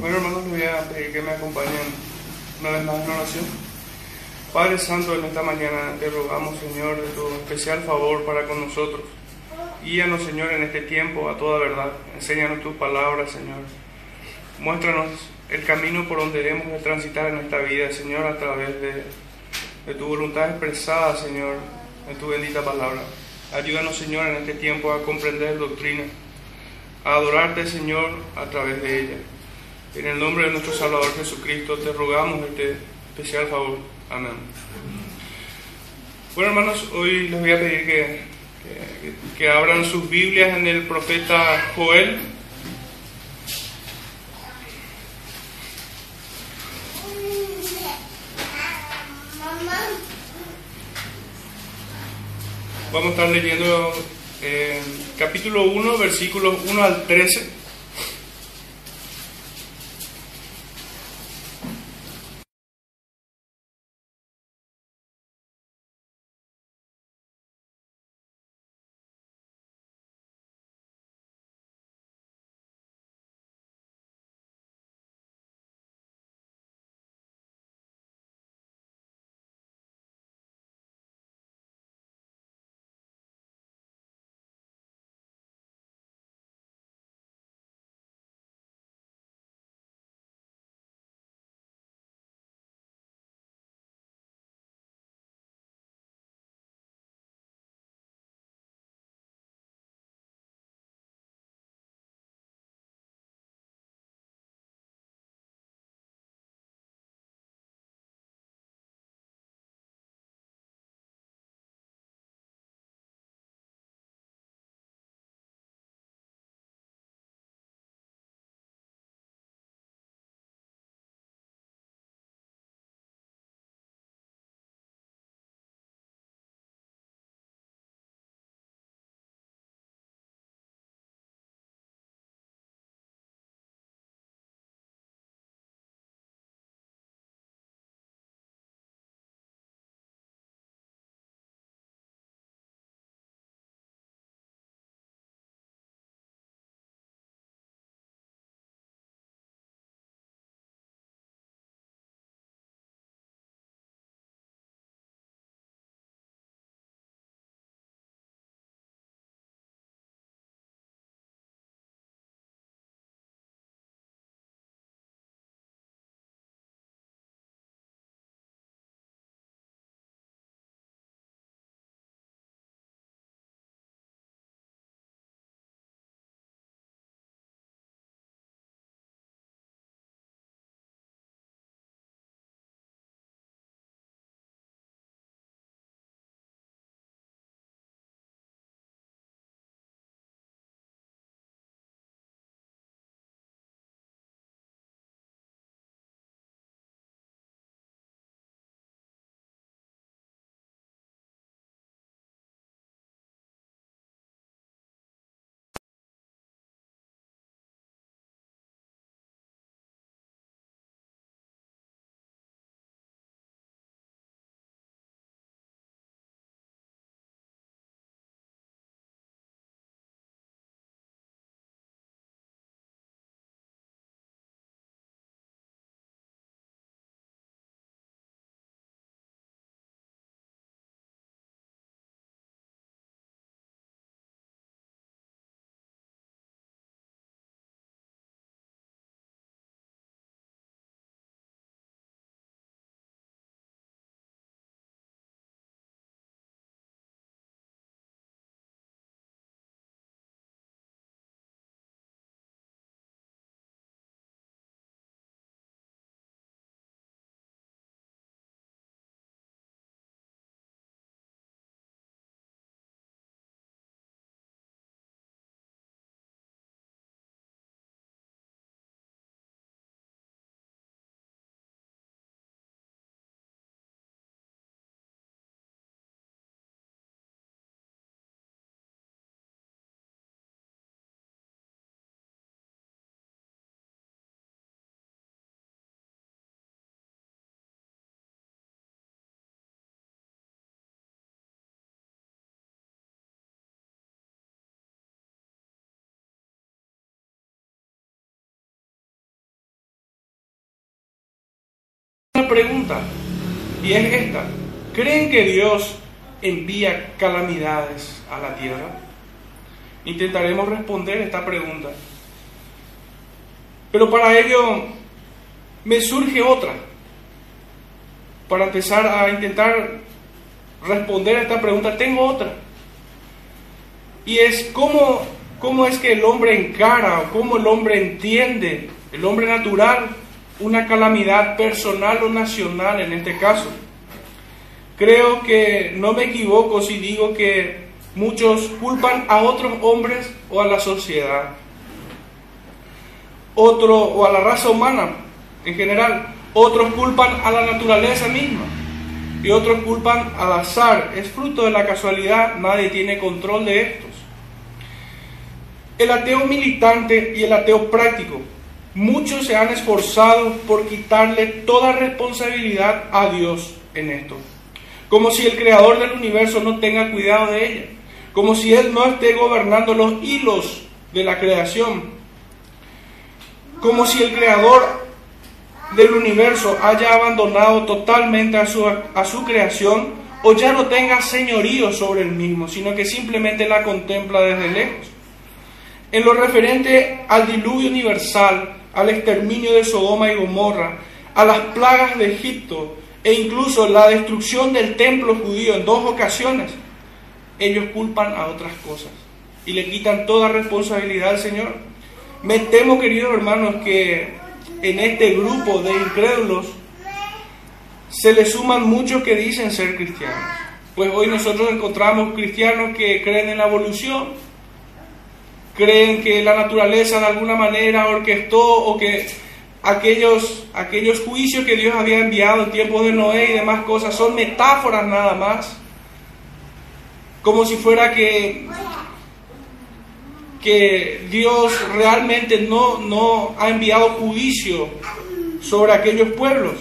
Bueno, hermanos, les voy a pedir que me acompañen una vez más en oración. Padre Santo, en esta mañana te rogamos, Señor, de tu especial favor para con nosotros. Guíanos, Señor, en este tiempo a toda verdad. Enséñanos tus palabras, Señor. Muéstranos el camino por donde debemos de transitar en esta vida, Señor, a través de, de tu voluntad expresada, Señor, en tu bendita palabra. Ayúdanos, Señor, en este tiempo a comprender doctrina, a adorarte, Señor, a través de ella. En el nombre de nuestro Salvador Jesucristo te rogamos este especial favor. Amén. Bueno, hermanos, hoy les voy a pedir que, que, abran sus Biblias en el profeta Joel. Vamos a estar leyendo eh, capítulo 1, versículos 1 al 13. Pregunta, y es esta. ¿Creen que Dios envía calamidades a la tierra? Intentaremos responder esta pregunta. Pero para ello me surge otra. Para empezar a intentar responder a esta pregunta, tengo otra. Y es cómo, cómo es que el hombre encara o cómo el hombre entiende, el hombre natural, una calamidad personal o nacional en este caso. Creo que no me equivoco si digo que muchos culpan a otros hombres o a la sociedad, otro o a la raza humana en general, otros culpan a la naturaleza misma y otros culpan al azar, es fruto de la casualidad, nadie tiene control de estos. El ateo militante y el ateo práctico, muchos se han esforzado por quitarle toda responsabilidad a Dios en esto, como si el creador del universo no tenga cuidado de ella, como si Él no esté gobernando los hilos de la creación, como si el creador del universo haya abandonado totalmente a su, a su creación o ya no tenga señorío sobre el mismo, sino que simplemente la contempla desde lejos. En lo referente al diluvio universal, al exterminio de Sodoma y Gomorra, a las plagas de Egipto e incluso la destrucción del templo judío en dos ocasiones, ellos culpan a otras cosas y le quitan toda responsabilidad al Señor. Me temo, queridos hermanos, que en este grupo de incrédulos se le suman muchos que dicen ser cristianos. Pues hoy nosotros encontramos cristianos que creen en la evolución, creen que la naturaleza de alguna manera orquestó o que aquellos, aquellos juicios que Dios había enviado en tiempos de Noé y demás cosas son metáforas nada más. Como si fuera que que Dios realmente no, no ha enviado juicio sobre aquellos pueblos.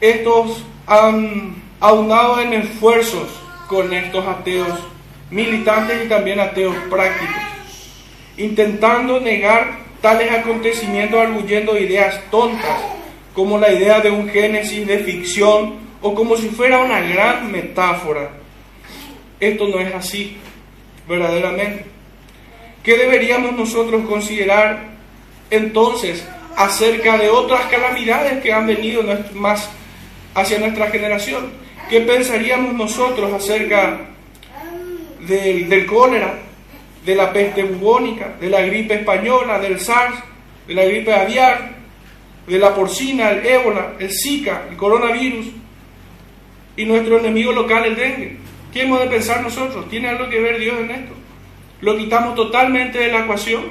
Estos han aunado en esfuerzos con estos ateos militantes y también ateos prácticos, intentando negar tales acontecimientos arguyendo ideas tontas, como la idea de un génesis de ficción o como si fuera una gran metáfora. Esto no es así, verdaderamente. ¿Qué deberíamos nosotros considerar entonces acerca de otras calamidades que han venido más hacia nuestra generación? ¿Qué pensaríamos nosotros acerca del, del cólera, de la peste bubónica, de la gripe española, del SARS, de la gripe aviar, de la porcina, el ébola, el Zika, el coronavirus y nuestro enemigo local, el dengue? ¿Qué hemos de pensar nosotros? ¿Tiene algo que ver Dios en esto? ¿Lo quitamos totalmente de la ecuación?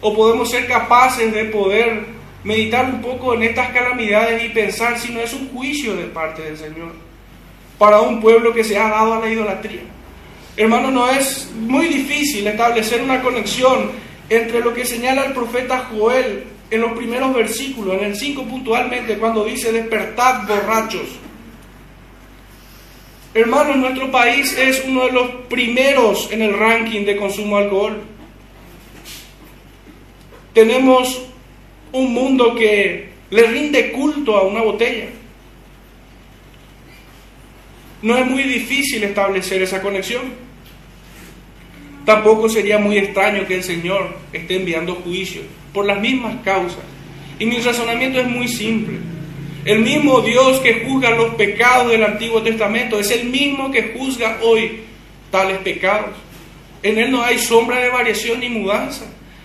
¿O podemos ser capaces de poder meditar un poco en estas calamidades y pensar si no es un juicio de parte del Señor para un pueblo que se ha dado a la idolatría? Hermano, no es muy difícil establecer una conexión entre lo que señala el profeta Joel en los primeros versículos, en el 5 puntualmente, cuando dice despertad borrachos Hermanos, nuestro país es uno de los primeros en el ranking de consumo de alcohol. Tenemos un mundo que le rinde culto a una botella. No es muy difícil establecer esa conexión. Tampoco sería muy extraño que el Señor esté enviando juicio por las mismas causas. Y mi razonamiento es muy simple. El mismo Dios que juzga los pecados del Antiguo Testamento es el mismo que juzga hoy tales pecados. En Él no hay sombra de variación ni mudanza.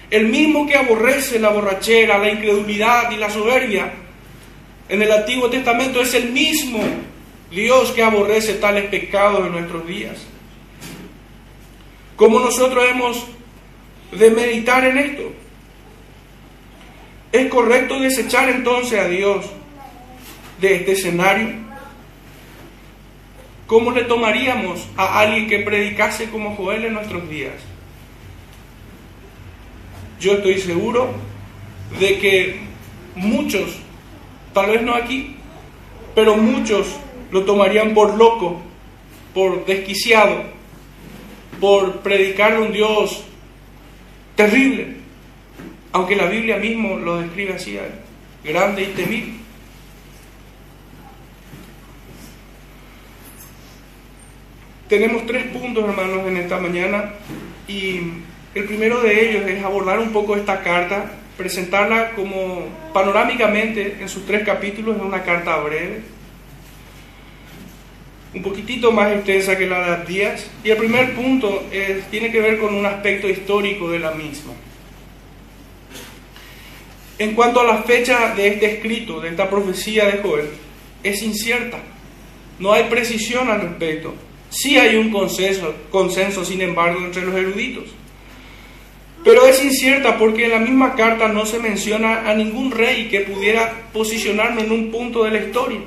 El mismo que aborrece la borrachera, la incredulidad y la soberbia en el Antiguo Testamento es el mismo Dios que aborrece tales pecados en nuestros días. ¿Cómo nosotros hemos de meditar en esto? ¿Es correcto desechar entonces a Dios de este escenario? ¿Cómo le tomaríamos a alguien que predicase como Joel en nuestros días? Yo estoy seguro de que muchos, tal vez no aquí, pero muchos lo tomarían por loco, por desquiciado, por predicar un Dios terrible, aunque la Biblia mismo lo describe así, ¿eh? grande y temible. Tenemos tres puntos, hermanos, en esta mañana y el primero de ellos es abordar un poco esta carta, presentarla como panorámicamente en sus tres capítulos, es una carta breve un poquitito más extensa que la de Díaz. Y el primer punto tiene que ver con un aspecto histórico de la misma. En cuanto a la fecha de este escrito, de esta profecía de Joel, es incierta. No hay precisión al respecto. Sí hay un consenso, consenso, sin embargo, entre los eruditos. Pero es incierta porque en la misma carta no se menciona a ningún rey que pudiera posicionarnos en un punto de la historia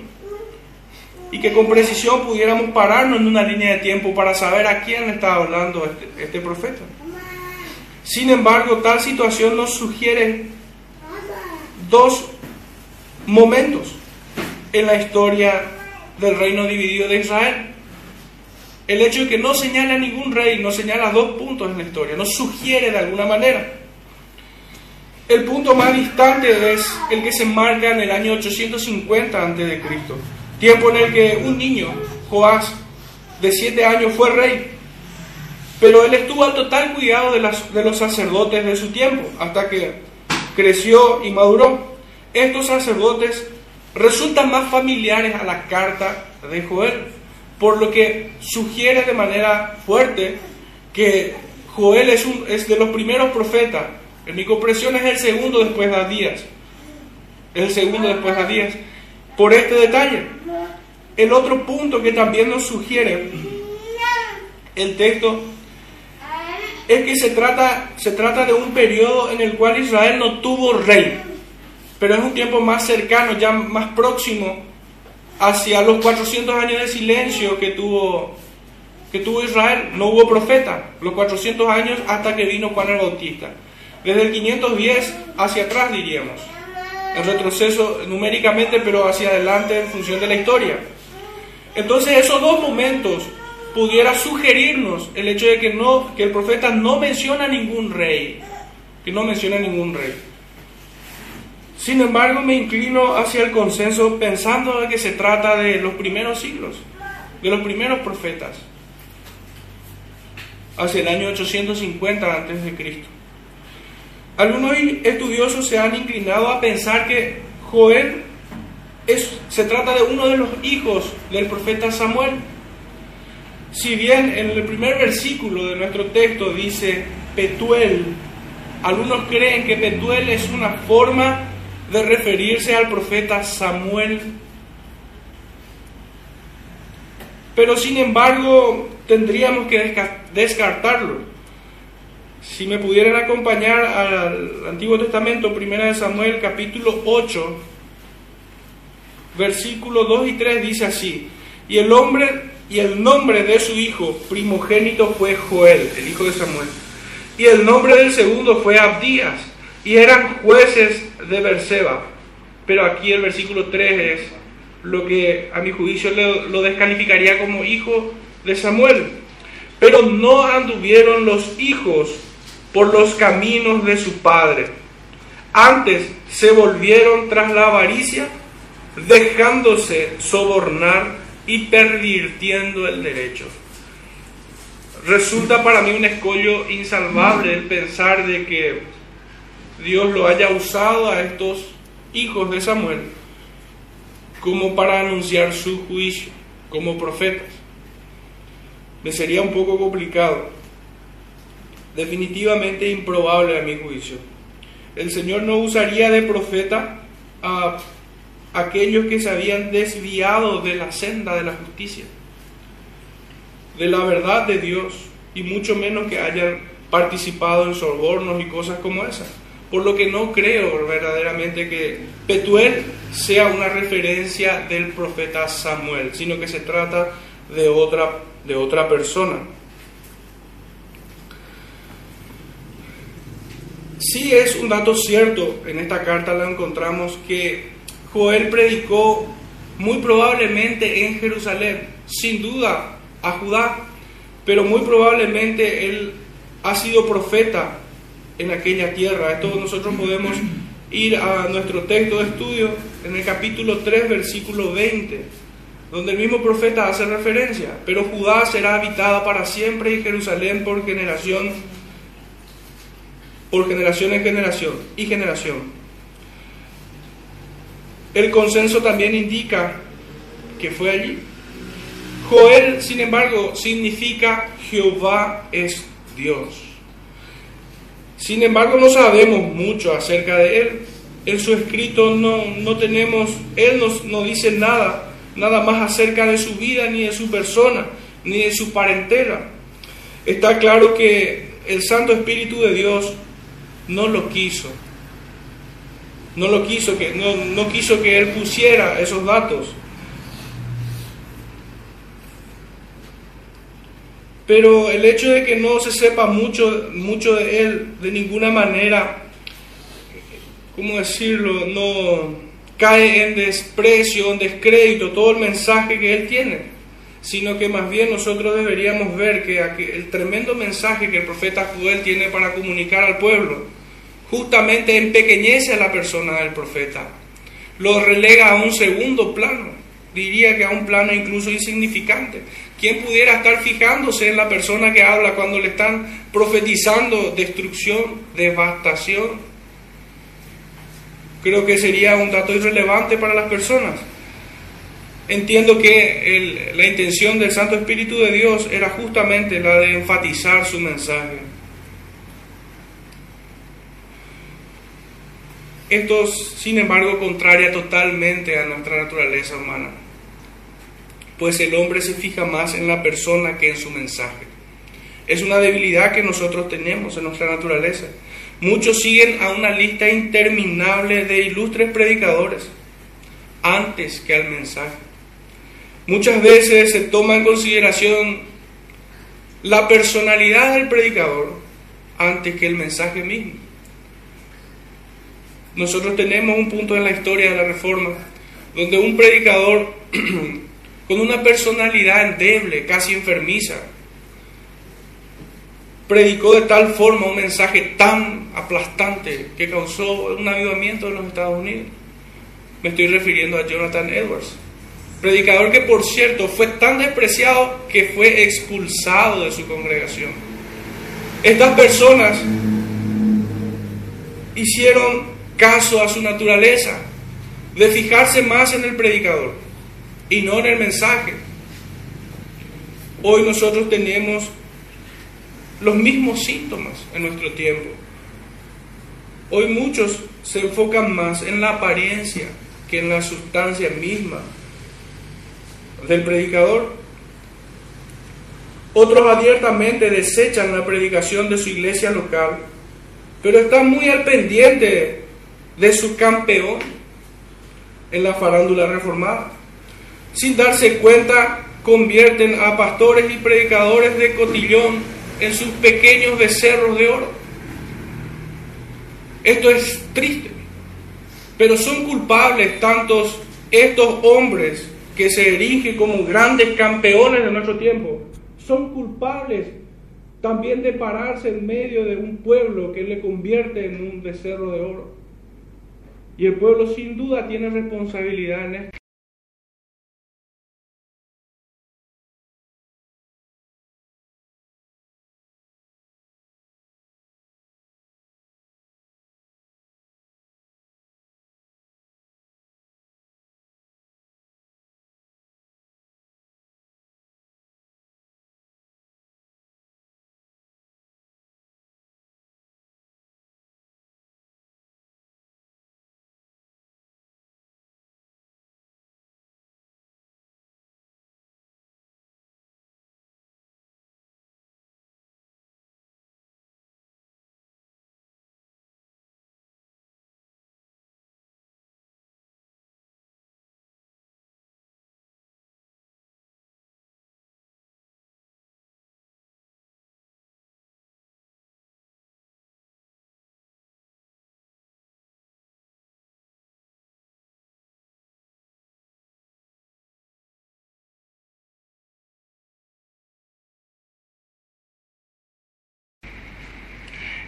y que con precisión pudiéramos pararnos en una línea de tiempo para saber a quién está hablando este, este profeta. Sin embargo, tal situación nos sugiere dos momentos en la historia del reino dividido de Israel. El hecho de que no señala ningún rey, no señala dos puntos en la historia, no sugiere de alguna manera. El punto más distante es el que se marca en el año 850 a.C., tiempo en el que un niño, Joás, de siete años, fue rey. Pero él estuvo al total cuidado de, de los sacerdotes de su tiempo, hasta que creció y maduró. Estos sacerdotes resultan más familiares a la carta de Joel, por lo que sugiere de manera fuerte que Joel es, un, es de los primeros profetas. En mi comprensión es el segundo después de Adías. El segundo después de Adías. Por este detalle. El otro punto que también nos sugiere el texto es que se trata, se trata de un periodo en el cual Israel no tuvo rey, pero es un tiempo más cercano, ya más próximo hacia los 400 años de silencio que tuvo, que tuvo Israel. No hubo profeta, los 400 años hasta que vino Juan el Bautista. Desde el 510 hacia atrás diríamos, en retroceso numéricamente, pero hacia adelante en función de la historia. Entonces esos dos momentos pudiera sugerirnos el hecho de que, no, que el profeta no menciona ningún rey, que no menciona ningún rey. Sin embargo, me inclino hacia el consenso pensando que se trata de los primeros siglos, de los primeros profetas, hacia el año 850 a.C. Algunos estudiosos se han inclinado a pensar que Joel es, se trata de uno de los hijos del profeta Samuel, si bien en el primer versículo de nuestro texto dice Petuel, algunos creen que Petuel es una forma de referirse al profeta Samuel. Pero sin embargo tendríamos que descartarlo. Si me pudieran acompañar al Antiguo Testamento, Primera de Samuel, capítulo 8, versículo 2 y 3 dice así, y el hombre y el nombre de su hijo primogénito fue Joel, el hijo de Samuel. Y el nombre del segundo fue Abdías. Y eran jueces de Berseba. Pero aquí el versículo 3 es lo que a mi juicio lo, descalificaría como hijo de Samuel. Pero no anduvieron los hijos por los caminos de su padre. Antes se volvieron tras la avaricia, dejándose sobornar y pervirtiendo el derecho. Resulta para mí un escollo insalvable el pensar de que Dios lo haya usado a estos hijos de Samuel como para anunciar su juicio como profetas. Me sería un poco complicado, definitivamente improbable a mi juicio. El Señor no usaría de profeta a aquellos que se habían desviado de la senda de la justicia, de la verdad de Dios, y mucho menos que hayan participado en sobornos y cosas como esas. Por lo que no creo verdaderamente que Petuel sea una referencia del profeta Samuel, sino que se trata de otra, de otra persona. Sí es un dato cierto, en esta carta lo encontramos que Joel predicó muy probablemente en Jerusalén, sin duda a Judá, pero muy probablemente él ha sido profeta en aquella tierra. Esto nosotros podemos ir a nuestro texto de estudio en el capítulo 3, versículo 20. donde el mismo profeta hace referencia, pero Judá será habitada para siempre y Jerusalén por generación, por generación en generación y generación. El consenso también indica que fue allí. Joel, sin embargo, significa Jehová es Dios. Sin embargo, no sabemos mucho acerca de él. En su escrito no, no tenemos, él nos, no dice nada, nada más acerca de su vida, ni de su persona, ni de su parentela. Está claro que el Santo Espíritu de Dios no lo quiso. No lo quiso, que, no, no quiso que él pusiera esos datos. Pero el hecho de que no se sepa mucho, mucho de él de ninguna manera, ¿cómo decirlo? No cae en desprecio, en descrédito todo el mensaje que él tiene, sino que más bien nosotros deberíamos ver que el tremendo mensaje que el profeta Joel tiene para comunicar al pueblo, justamente empequeñece a la persona del profeta, lo relega a un segundo plano, diría que a un plano incluso insignificante. ¿Quién pudiera estar fijándose en la persona que habla cuando le están profetizando destrucción, devastación? Creo que sería un dato irrelevante para las personas. Entiendo que la intención del Santo Espíritu de Dios era justamente la de enfatizar su mensaje. Esto, sin embargo, contraria totalmente a nuestra naturaleza humana pues el hombre se fija más en la persona que en su mensaje. Es una debilidad que nosotros tenemos en nuestra naturaleza. Muchos siguen a una lista interminable de ilustres predicadores antes que al mensaje. Muchas veces se toma en consideración la personalidad del predicador antes que el mensaje mismo. Nosotros tenemos un punto en la historia de la Reforma donde un predicador con una personalidad endeble, casi enfermiza. Predicó de tal forma un mensaje tan aplastante que causó un avivamiento en los Estados Unidos. Me estoy refiriendo a Jonathan Edwards. Predicador que, por cierto, fue tan despreciado que fue expulsado de su congregación. Estas personas hicieron caso a su naturaleza de fijarse más en el predicador y no en el mensaje. Hoy nosotros tenemos los mismos síntomas en nuestro tiempo. Hoy muchos se enfocan más en la apariencia que en la sustancia misma del predicador. Otros abiertamente desechan la predicación de su iglesia local, pero están muy al pendiente de su campeón en la farándula reformada sin darse cuenta, convierten a pastores y predicadores de cotillón en sus pequeños becerros de oro. Esto es triste, pero son culpables tantos estos hombres que se erigen como grandes campeones de nuestro tiempo, son culpables también de pararse en medio de un pueblo que le convierte en un becerro de oro. Y el pueblo sin duda tiene responsabilidad en esto.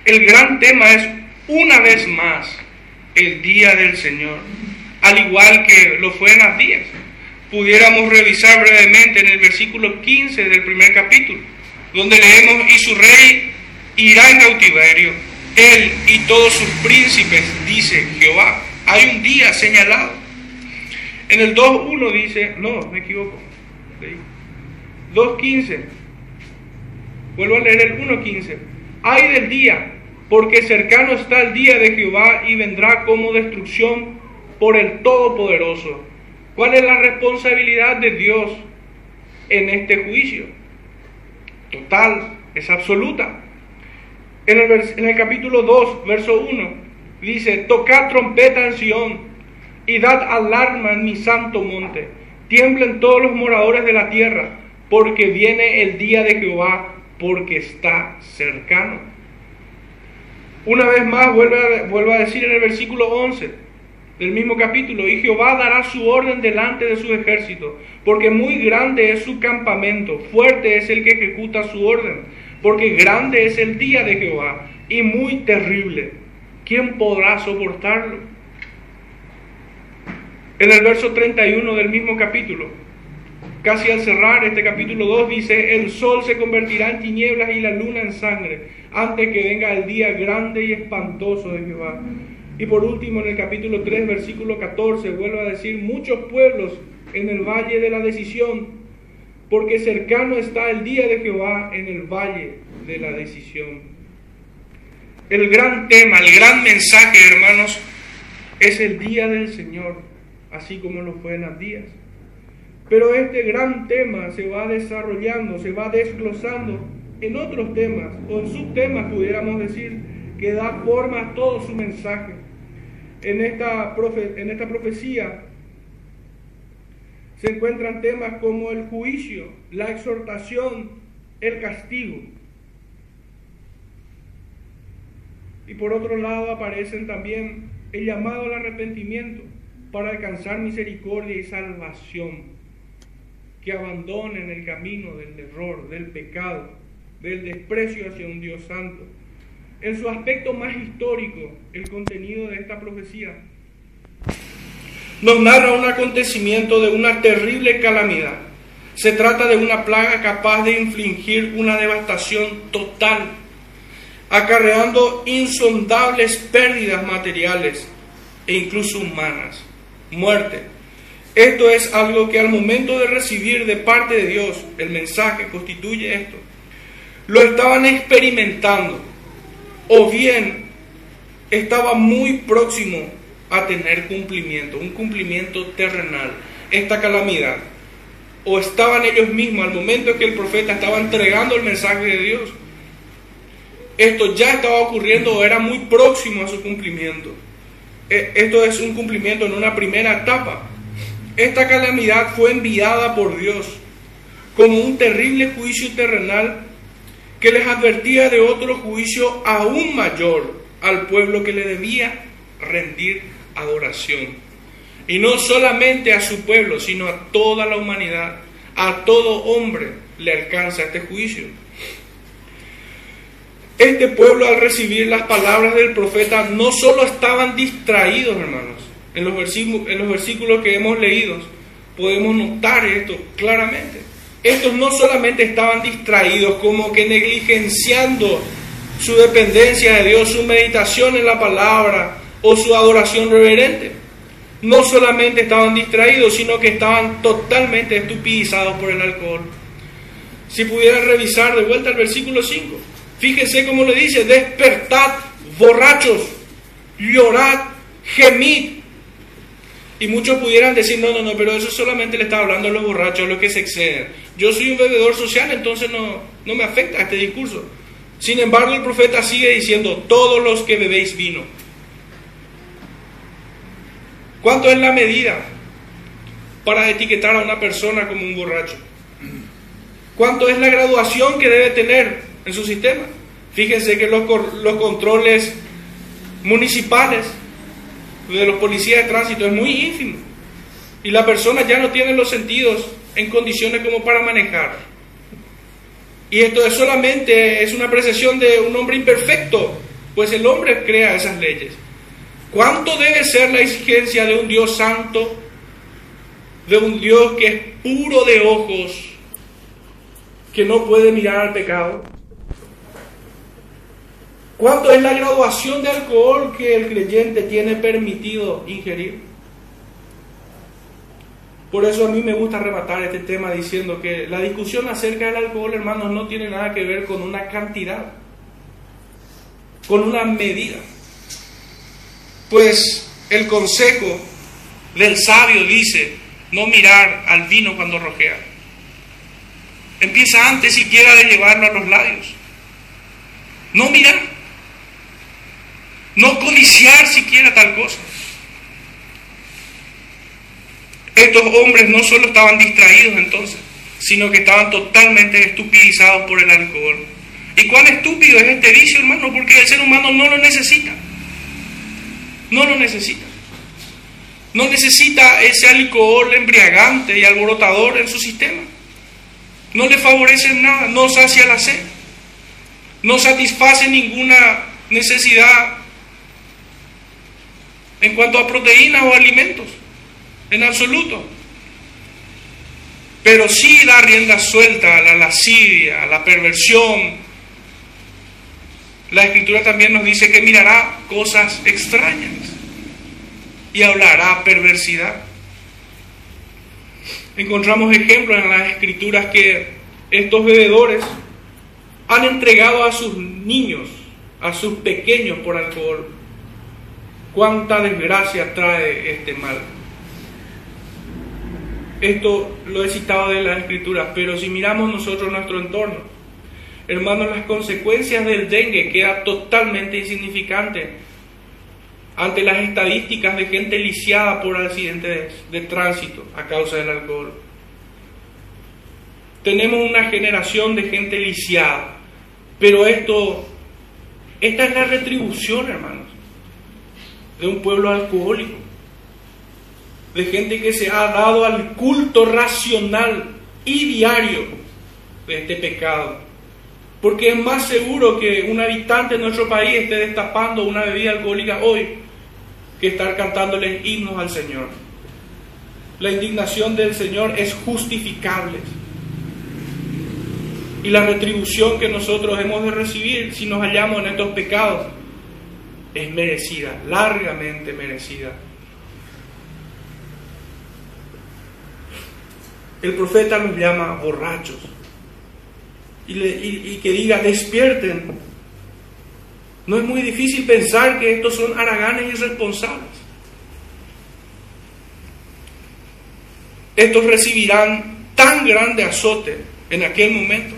El gran tema es una vez más el día del Señor, al igual que lo fue en días. pudiéramos revisar brevemente en el versículo 15 del primer capítulo, donde leemos, y su rey irá en cautiverio, él y todos sus príncipes, dice Jehová. Hay un día señalado. En el 2.1 dice, no, me equivoco. 2.15. Vuelvo a leer el 1.15. Hay del día, porque cercano está el día de Jehová y vendrá como destrucción por el Todopoderoso. ¿Cuál es la responsabilidad de Dios en este juicio? Total, es absoluta. En el, en el capítulo 2, verso 1, dice, tocad trompeta en Sión y dad alarma en mi santo monte. Tiemblen todos los moradores de la tierra, porque viene el día de Jehová, porque está cercano. Una vez más vuelve a, vuelve a decir en el versículo 11 del mismo capítulo, y Jehová dará su orden delante de su ejército, porque muy grande es su campamento, fuerte es el que ejecuta su orden porque grande es el día de Jehová y muy terrible. ¿Quién podrá soportarlo? En el verso 31 del mismo capítulo, casi al cerrar este capítulo 2, dice, el sol se convertirá en tinieblas y la luna en sangre, antes que venga el día grande y espantoso de Jehová. Y por último, en el capítulo 3, versículo 14, vuelve a decir, muchos pueblos en el valle de la decisión porque cercano está el día de Jehová en el valle de la decisión. El gran tema, el gran mensaje, hermanos, es el día del Señor, así como lo fue en los días. Pero este gran tema se va desarrollando, se va desglosando en otros temas, o en subtemas, pudiéramos decir, que da forma a todo su mensaje. En esta, en esta profecía se encuentran temas como el juicio, la exhortación, el castigo. Y por otro lado aparecen también el llamado al arrepentimiento para alcanzar misericordia y salvación. Que abandonen el camino del error, del pecado, del desprecio hacia un Dios santo. En su aspecto más histórico, el contenido de esta profecía nos narra un acontecimiento de una terrible calamidad. Se trata de una plaga capaz de infligir una devastación total, acarreando insondables pérdidas materiales e incluso humanas, muerte. Esto es algo que al momento de recibir de parte de Dios el mensaje constituye esto. Lo estaban experimentando o bien estaba muy próximo a tener cumplimiento, un cumplimiento terrenal, esta calamidad. O estaban ellos mismos al momento en que el profeta estaba entregando el mensaje de Dios. Esto ya estaba ocurriendo o era muy próximo a su cumplimiento. E, esto es un cumplimiento en una primera etapa. Esta calamidad fue enviada por Dios como un terrible juicio terrenal que les advertía de otro juicio aún mayor al pueblo que le debía rendir adoración. Y no solamente a su pueblo, sino a toda la humanidad, a todo hombre le alcanza este juicio. Este pueblo al recibir las palabras del profeta no solo estaban distraídos, hermanos, en los versículos, en los versículos que hemos leído, podemos notar esto claramente. Estos no solamente estaban distraídos, como que negligenciando su dependencia de Dios, su meditación en la palabra, o su adoración reverente. No solamente estaban distraídos, sino que estaban totalmente estupidizados por el alcohol. Si pudieran revisar de vuelta el versículo 5, fíjense cómo le dice, despertad borrachos, llorad, gemid. Y muchos pudieran decir, no, no, no, pero eso solamente le está hablando a los borrachos, a los que se exceden. Yo soy un bebedor social, entonces no, no me afecta este discurso. Sin embargo, el profeta sigue diciendo, todos los que bebéis vino, ¿Cuánto es la medida para etiquetar a una persona como un borracho? ¿Cuánto es la graduación que debe tener en su sistema? Fíjense que los, los controles municipales de los policías de tránsito es muy ínfimo y la persona ya no tiene los sentidos en condiciones como para manejar. Y esto es solamente es una apreciación de un hombre imperfecto, pues el hombre crea esas leyes. ¿Cuánto debe ser la exigencia de un Dios santo de un Dios que es puro de ojos, que no puede mirar al pecado? ¿Cuánto es la graduación de alcohol que el creyente tiene permitido ingerir? Por eso a mí me gusta rematar este tema diciendo que la discusión acerca del alcohol, hermanos, no tiene nada que ver con una cantidad, con una medida. Pues el consejo del sabio dice no mirar al vino cuando rojea. Empieza antes siquiera de llevarlo a los labios. No mirar no codiciar siquiera tal cosa. Estos hombres no solo estaban distraídos entonces, sino que estaban totalmente estupidizados por el alcohol. ¿Y cuán estúpido es este vicio, hermano? Porque el ser humano no lo necesita. No lo necesita. No necesita ese alcohol embriagante y alborotador en su sistema. No le favorece nada, no sacia la sed, no satisface ninguna necesidad en cuanto a proteínas o alimentos, en absoluto. Pero sí da rienda suelta a la lascivia, a la perversión. La escritura también nos dice que mirará cosas extrañas y hablará perversidad. Encontramos ejemplos en las escrituras que estos bebedores han entregado a sus niños, a sus pequeños por alcohol cuánta desgracia trae este mal. Esto lo he citado de las escrituras, pero si miramos nosotros nuestro entorno, hermanos, las consecuencias del dengue quedan totalmente insignificantes ante las estadísticas de gente lisiada por accidentes de, tránsito a causa del alcohol. Tenemos una generación de gente lisiada, pero esto, esta es la retribución, hermanos de un pueblo alcohólico, de gente que se ha dado al culto racional y diario de este pecado. Porque es más seguro que un habitante de nuestro país esté destapando una bebida alcohólica hoy que estar cantándoles himnos al Señor. La indignación del Señor es justificable. Y la retribución que nosotros hemos de recibir si nos hallamos en estos pecados es merecida, largamente merecida. El profeta nos llama borrachos y, que diga despierten. No es muy difícil pensar que estos son haraganes irresponsables. Estos recibirán tan grande azote en aquel momento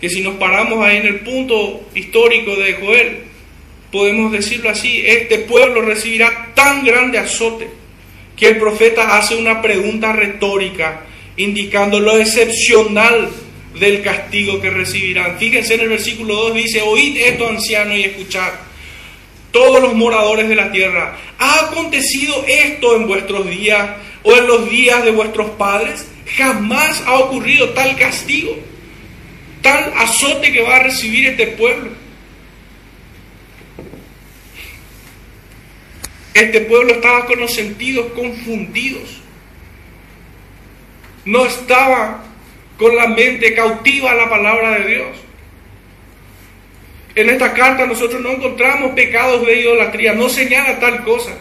que si nos paramos ahí en el punto histórico de Joel, podemos decirlo así, este pueblo recibirá tan grande azote que el profeta hace una pregunta retórica indicando lo excepcional del castigo que recibirán. Fíjense en el versículo 2 dice, oíd esto anciano y escuchad, todos los moradores de la tierra, ¿ha acontecido esto en vuestros días o en los días de vuestros padres? Jamás ha ocurrido tal castigo, tal azote que va a recibir este pueblo. Este pueblo estaba con los sentidos confundidos. No estaba con la mente cautiva a la palabra de Dios. En esta carta nosotros no encontramos pecados de idolatría, no señala tal cosa.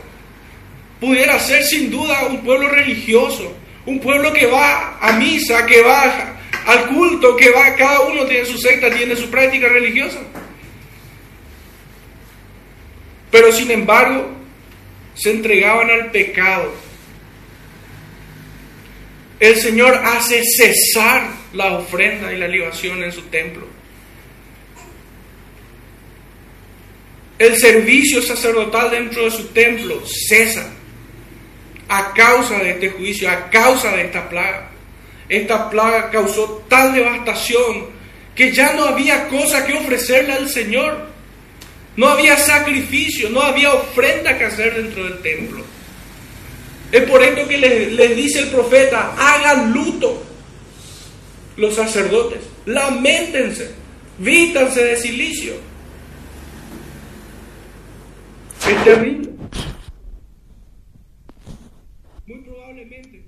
Pudiera ser sin duda un pueblo religioso, un pueblo que va a misa, que va al culto, que va, cada uno tiene su secta, tiene su práctica religiosa. Pero sin embargo, se entregaban al pecado. El Señor hace cesar la ofrenda y la libación en su templo. El servicio sacerdotal dentro de su templo cesa a causa de este juicio, a causa de esta plaga. Esta plaga causó tal devastación que ya no había cosa que ofrecerle al Señor. No había sacrificio, no había ofrenda que hacer dentro del templo. Es por esto que les, dice el profeta, hagan luto los sacerdotes, lamentense, vítanse de silicio. Es terrible. Muy probablemente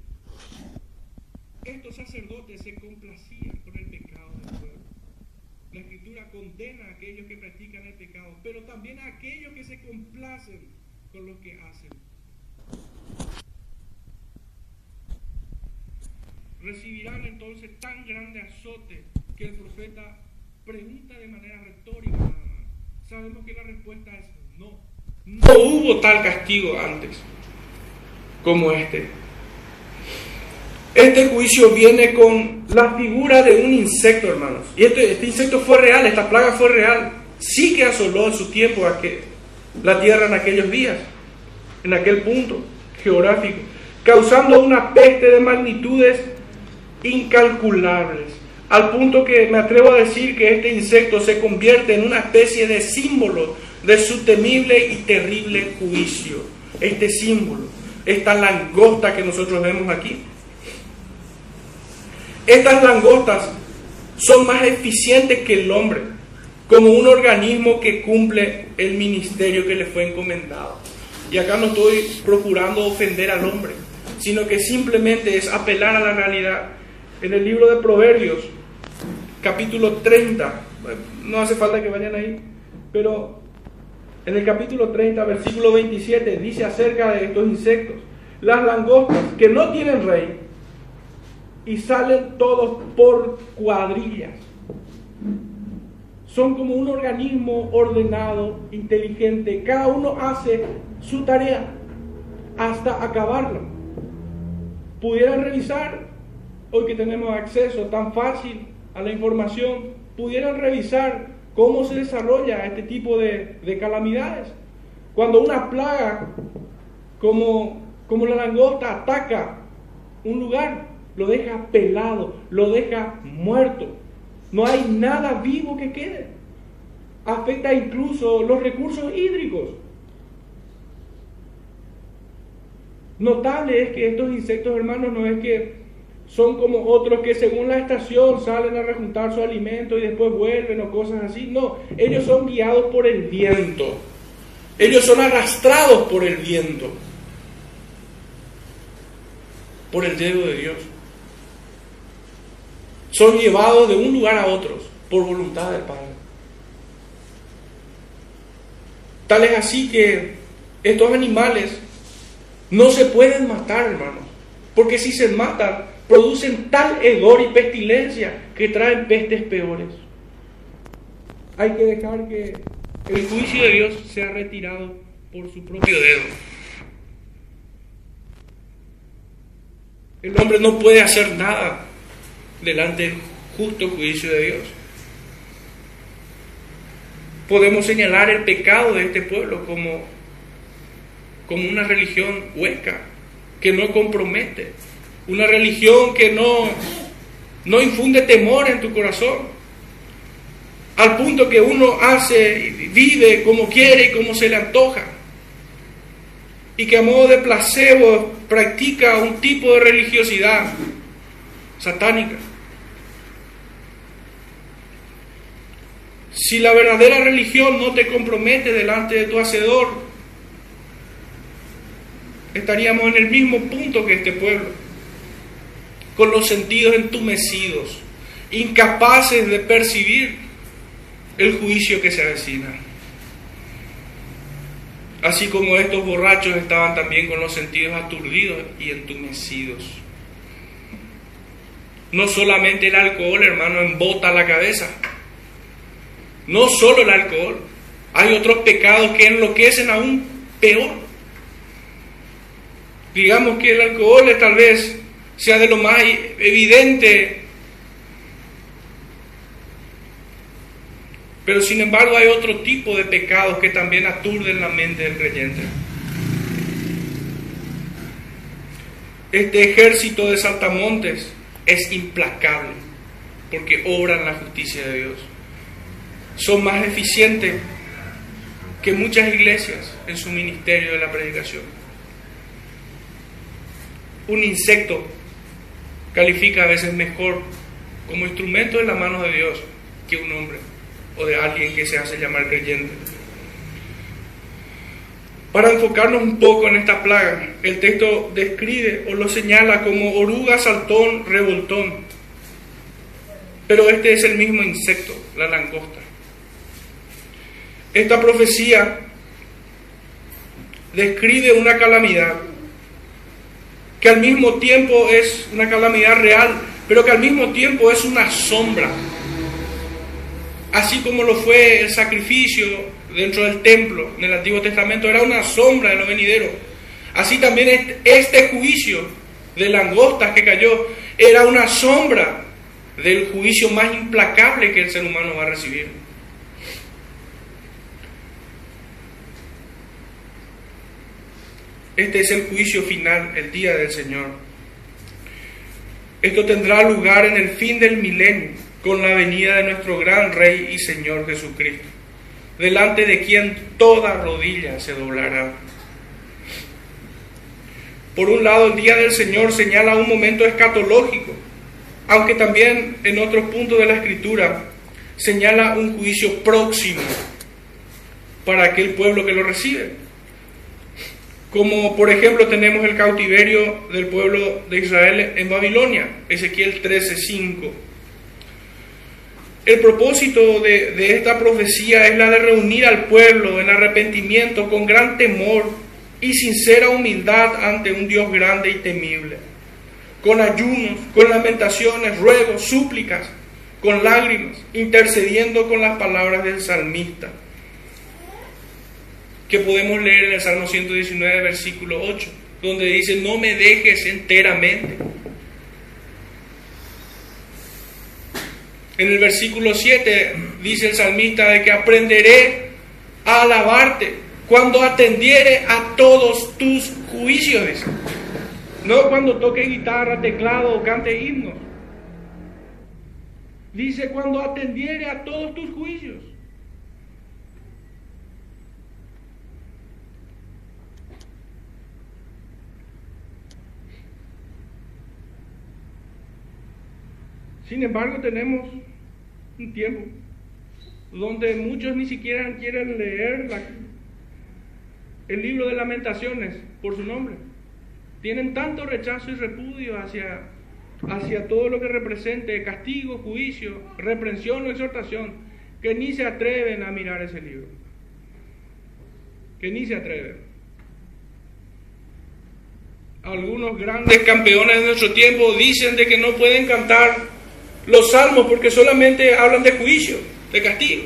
sacerdotes se complacían con el pecado del pueblo. La escritura condena a aquellos que practican pero también aquellos que se complacen con lo que hacen. Recibirán entonces tan grande azote que el profeta pregunta de manera retórica. Sabemos que la respuesta es no. No hubo tal castigo antes como este. Este juicio viene con la figura de un insecto, hermanos. Y este, este insecto fue real, esta plaga fue real. Sí que asoló en su tiempo la tierra en aquellos días, en aquel punto geográfico, causando una peste de magnitudes incalculables, al punto que me atrevo a decir que este insecto se convierte en una especie de símbolo de su temible y terrible juicio. Este símbolo, esta langosta que nosotros vemos aquí. Estas langostas son más eficientes que el hombre, como un organismo que cumple el ministerio que le fue encomendado. Y acá no estoy procurando ofender al hombre, sino que simplemente es apelar a la realidad. En el libro de Proverbios, capítulo 30, no hace falta que vayan ahí, pero en el capítulo 30, versículo 27, dice acerca de estos insectos, las langostas que no tienen rey, y salen todos por cuadrillas. Son como un organismo ordenado, inteligente. Cada uno hace su tarea hasta acabarlo. Pudieran revisar, hoy que tenemos acceso tan fácil a la información, pudieran revisar cómo se desarrolla este tipo de, de calamidades. Cuando una plaga como, como la langosta ataca un lugar, lo deja pelado, lo deja muerto. No hay nada vivo que quede. Afecta incluso los recursos hídricos. Notable es que estos insectos, hermanos, no es que son como otros que según la estación salen a rejuntar su alimento y después vuelven o cosas así. No, ellos son guiados por el viento. Ellos son arrastrados por el viento. Por el dedo de Dios son llevados de un lugar a otro por voluntad del Padre. Tal es así que estos animales no se pueden matar, hermanos, porque si se matan, producen tal hedor y pestilencia que traen pestes peores. Hay que dejar que el juicio de Dios sea retirado por su propio dedo. El hombre no puede hacer nada delante del justo juicio de Dios. Podemos señalar el pecado de este pueblo como, como una religión hueca, que no compromete, una religión que no, no infunde temor en tu corazón, al punto que uno hace, vive como quiere y como se le antoja, y que a modo de placebo practica un tipo de religiosidad satánica. Si la verdadera religión no te compromete delante de tu Hacedor, estaríamos en el mismo punto que este pueblo, con los sentidos entumecidos, incapaces de percibir el juicio que se avecina. Así como estos borrachos estaban también con los sentidos aturdidos y entumecidos. No solamente el alcohol, hermano, embota la cabeza. No solo el alcohol. Hay otros pecados que enloquecen aún peor. Digamos que el alcohol tal vez sea de lo más evidente. Pero sin embargo hay otro tipo de pecados que también aturden la mente del creyente. Este ejército de saltamontes es implacable porque obran la justicia de Dios. Son más eficientes que muchas iglesias en su ministerio de la predicación. Un insecto califica a veces mejor como instrumento en la mano de Dios que un hombre o de alguien que se hace llamar creyente. Para enfocarnos un poco en esta plaga, el texto describe o lo señala como oruga, saltón, revoltón. Pero este es el mismo insecto, la langosta. Esta profecía describe una calamidad que al mismo tiempo es una calamidad real, pero que al mismo tiempo es una sombra. Así como lo fue el sacrificio dentro del templo en el Antiguo Testamento, era una sombra de lo venidero. Así también este, este juicio de langostas que cayó era una sombra del juicio más implacable que el ser humano va a recibir. Este es el juicio final, el día del Señor. Esto tendrá lugar en el fin del milenio, con la venida de nuestro gran Rey y Señor Jesucristo, delante de quien toda rodilla se doblará. Por un lado, el día del Señor señala un momento escatológico, aunque también en otros puntos de la Escritura señala un juicio próximo para aquel pueblo que lo recibe como por ejemplo tenemos el cautiverio del pueblo de Israel en Babilonia, Ezequiel 13:5. El propósito de, de, esta profecía es la de reunir al pueblo en arrepentimiento con gran temor y sincera humildad ante un Dios grande y temible, con ayunos, con lamentaciones, ruegos, súplicas, con lágrimas, intercediendo con las palabras del salmista que podemos leer en el Salmo 119, versículo 8, donde dice, no me dejes enteramente. En el versículo 7 dice el salmista de que aprenderé a alabarte cuando atendiere a todos tus juicios. No cuando toque guitarra, teclado o cante himnos. Dice cuando atendiere a todos tus juicios. Sin embargo, tenemos un tiempo donde muchos ni siquiera quieren leer el libro de lamentaciones por su nombre. Tienen tanto rechazo y repudio hacia, hacia todo lo que represente castigo, juicio, reprensión o exhortación, que ni se atreven a mirar ese libro. Que ni se atreven. Algunos grandes campeones de nuestro tiempo dicen de que no pueden cantar los salmos porque solamente hablan de juicio, de castigo.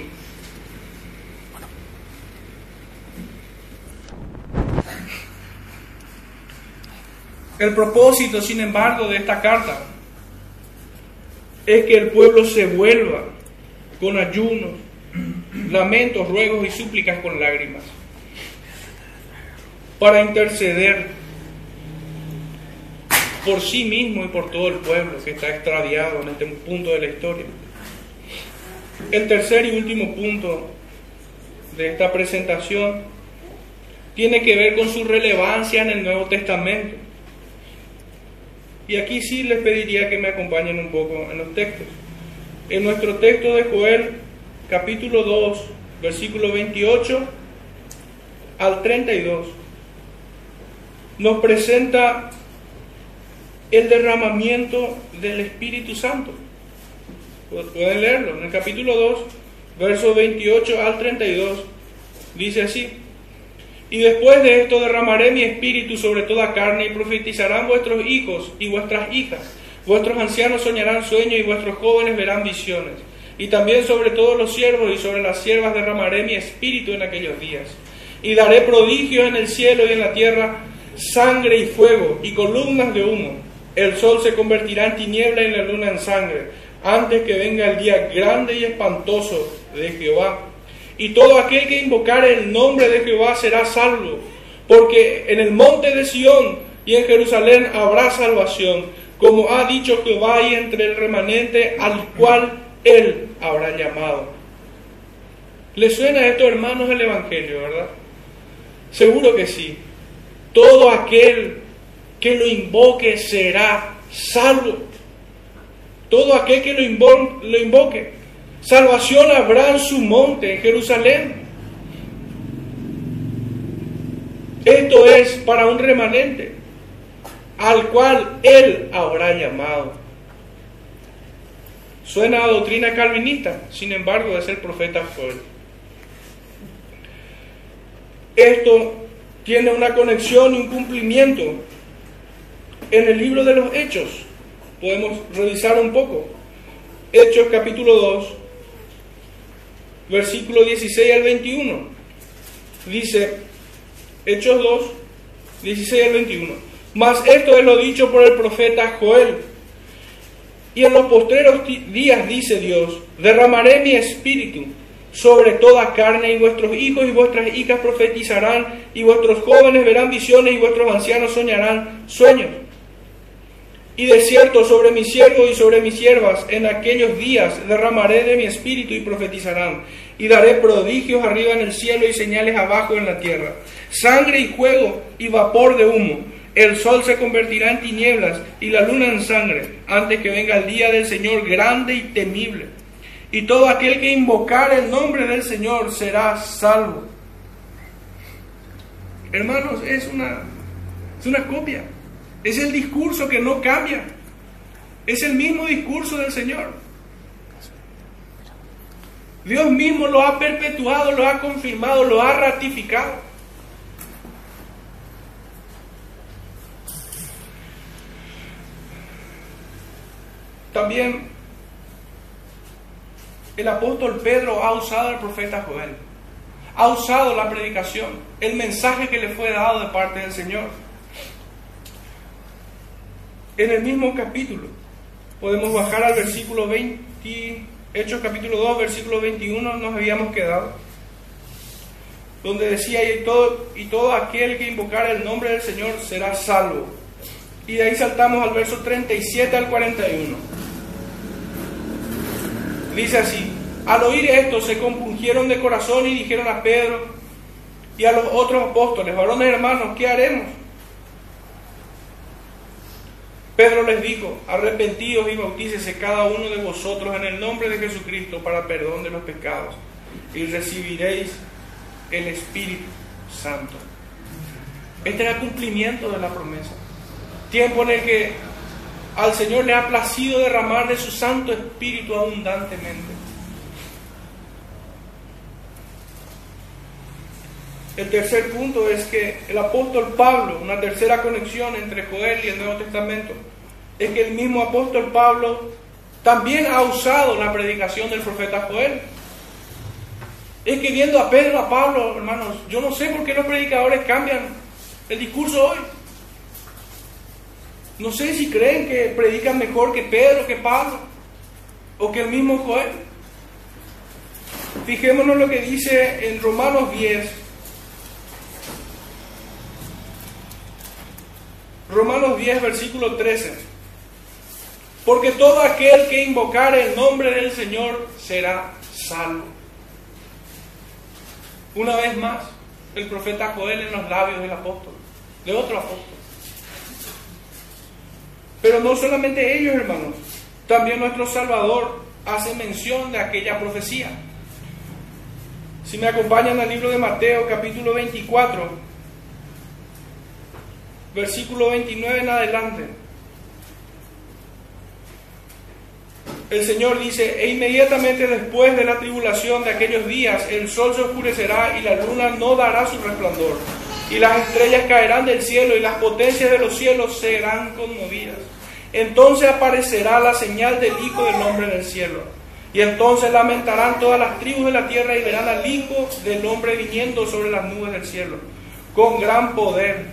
El propósito, sin embargo, de esta carta es que el pueblo se vuelva con ayunos, lamentos, ruegos y súplicas con lágrimas para interceder por sí mismo y por todo el pueblo que está extraviado en este punto de la historia. El tercer y último punto de esta presentación tiene que ver con su relevancia en el Nuevo Testamento. Y aquí sí les pediría que me acompañen un poco en los textos. En nuestro texto de Joel, capítulo 2, versículo 28 al 32, nos presenta el derramamiento del Espíritu Santo. Pueden leerlo. En el capítulo 2, versos 28 al 32, dice así. Y después de esto derramaré mi espíritu sobre toda carne y profetizarán vuestros hijos y vuestras hijas. Vuestros ancianos soñarán sueños y vuestros jóvenes verán visiones. Y también sobre todos los siervos y sobre las siervas derramaré mi espíritu en aquellos días. Y daré prodigios en el cielo y en la tierra, sangre y fuego y columnas de humo el sol se convertirá en tiniebla y la luna en sangre, antes que venga el día grande y espantoso de Jehová. Y todo aquel que invocare el nombre de Jehová será salvo, porque en el monte de Sión y en Jerusalén habrá salvación, como ha dicho Jehová y entre el remanente al cual él habrá llamado. ¿Le suena esto, hermanos, el Evangelio, verdad? Seguro que sí. Todo aquel que lo invoque será salvo. Todo aquel que lo, invoque, salvación habrá en su monte, en Jerusalén. Esto es para un remanente, al cual Él habrá llamado. Suena a doctrina calvinista, sin embargo es el profeta Joel. Esto tiene una conexión y un cumplimiento en el libro de los Hechos. Podemos revisar un poco. Hechos capítulo 2, versículo 16 al 21. Dice, Hechos 2, 16 al 21. Mas esto es lo dicho por el profeta Joel. Y en los postreros días, dice Dios, derramaré mi espíritu sobre toda carne y vuestros hijos y vuestras hijas profetizarán y vuestros jóvenes verán visiones y vuestros ancianos soñarán sueños. Y de cierto sobre mis siervos y sobre mis siervas en aquellos días derramaré de mi espíritu y profetizarán. Y daré prodigios arriba en el cielo y señales abajo en la tierra. Sangre y fuego y vapor de humo. El sol se convertirá en tinieblas y la luna en sangre antes que venga el día del Señor grande y temible. Y todo aquel que invocar el nombre del Señor será salvo. Hermanos, es una, es una copia. Es el discurso que no cambia. Es el mismo discurso del Señor. Dios mismo lo ha perpetuado, lo ha confirmado, lo ha ratificado. También el apóstol Pedro ha usado al profeta Joel, ha usado la predicación, el mensaje que le fue dado de parte del Señor. En el mismo capítulo, podemos bajar al versículo 20, Hechos capítulo 2, versículo 21, nos habíamos quedado, donde decía, y todo, y todo aquel que invocara el nombre del Señor será salvo. Y de ahí saltamos al verso 37 al 41. Dice así, al oír esto se compungieron de corazón y dijeron a Pedro y a los otros apóstoles, varones hermanos, ¿qué haremos? Pedro les dijo, arrepentidos y bautícese cada uno de vosotros en el nombre de Jesucristo para perdón de los pecados y recibiréis el Espíritu Santo. Este era el cumplimiento de la promesa. Tiempo en el que al Señor le ha placido derramar de su Santo Espíritu abundantemente. El tercer punto es que el apóstol Pablo, una tercera conexión entre Joel y el Nuevo Testamento, es que el mismo apóstol Pablo también ha usado la predicación del profeta Joel. Es que viendo a Pedro, a Pablo, hermanos, yo no sé por qué los predicadores cambian el discurso hoy. No sé si creen que predican mejor que Pedro, que Pablo, o que el mismo Joel. Fijémonos lo que dice en Romanos 10, Romanos 10, versículo 13. Porque todo aquel que invocare el nombre del Señor será salvo. Una vez más, el profeta Joel en los labios del apóstol, de otro apóstol. Pero no solamente ellos, hermanos, también nuestro Salvador hace mención de aquella profecía. Si me acompañan al libro de Mateo, capítulo 24, versículo 29 en adelante. El Señor dice, e inmediatamente después de la tribulación de aquellos días, el sol se oscurecerá y la luna no dará su resplandor, y las estrellas caerán del cielo y las potencias de los cielos serán conmovidas. Entonces aparecerá la señal del Hijo del Hombre en el cielo. Y entonces lamentarán todas las tribus de la tierra y verán al Hijo del Hombre viniendo sobre las nubes del cielo, con gran poder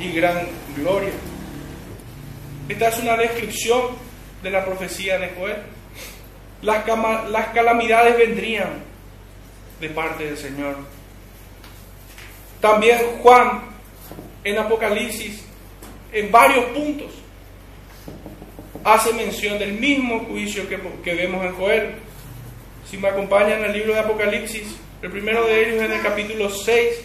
y gran gloria. Esta es una descripción de la profecía de Joel. Las, calamidades vendrían de parte del Señor. También Juan en Apocalipsis, en varios puntos, hace mención del mismo juicio que, que vemos en Joel. Si me acompañan al libro de Apocalipsis, el primero de ellos en el capítulo 6,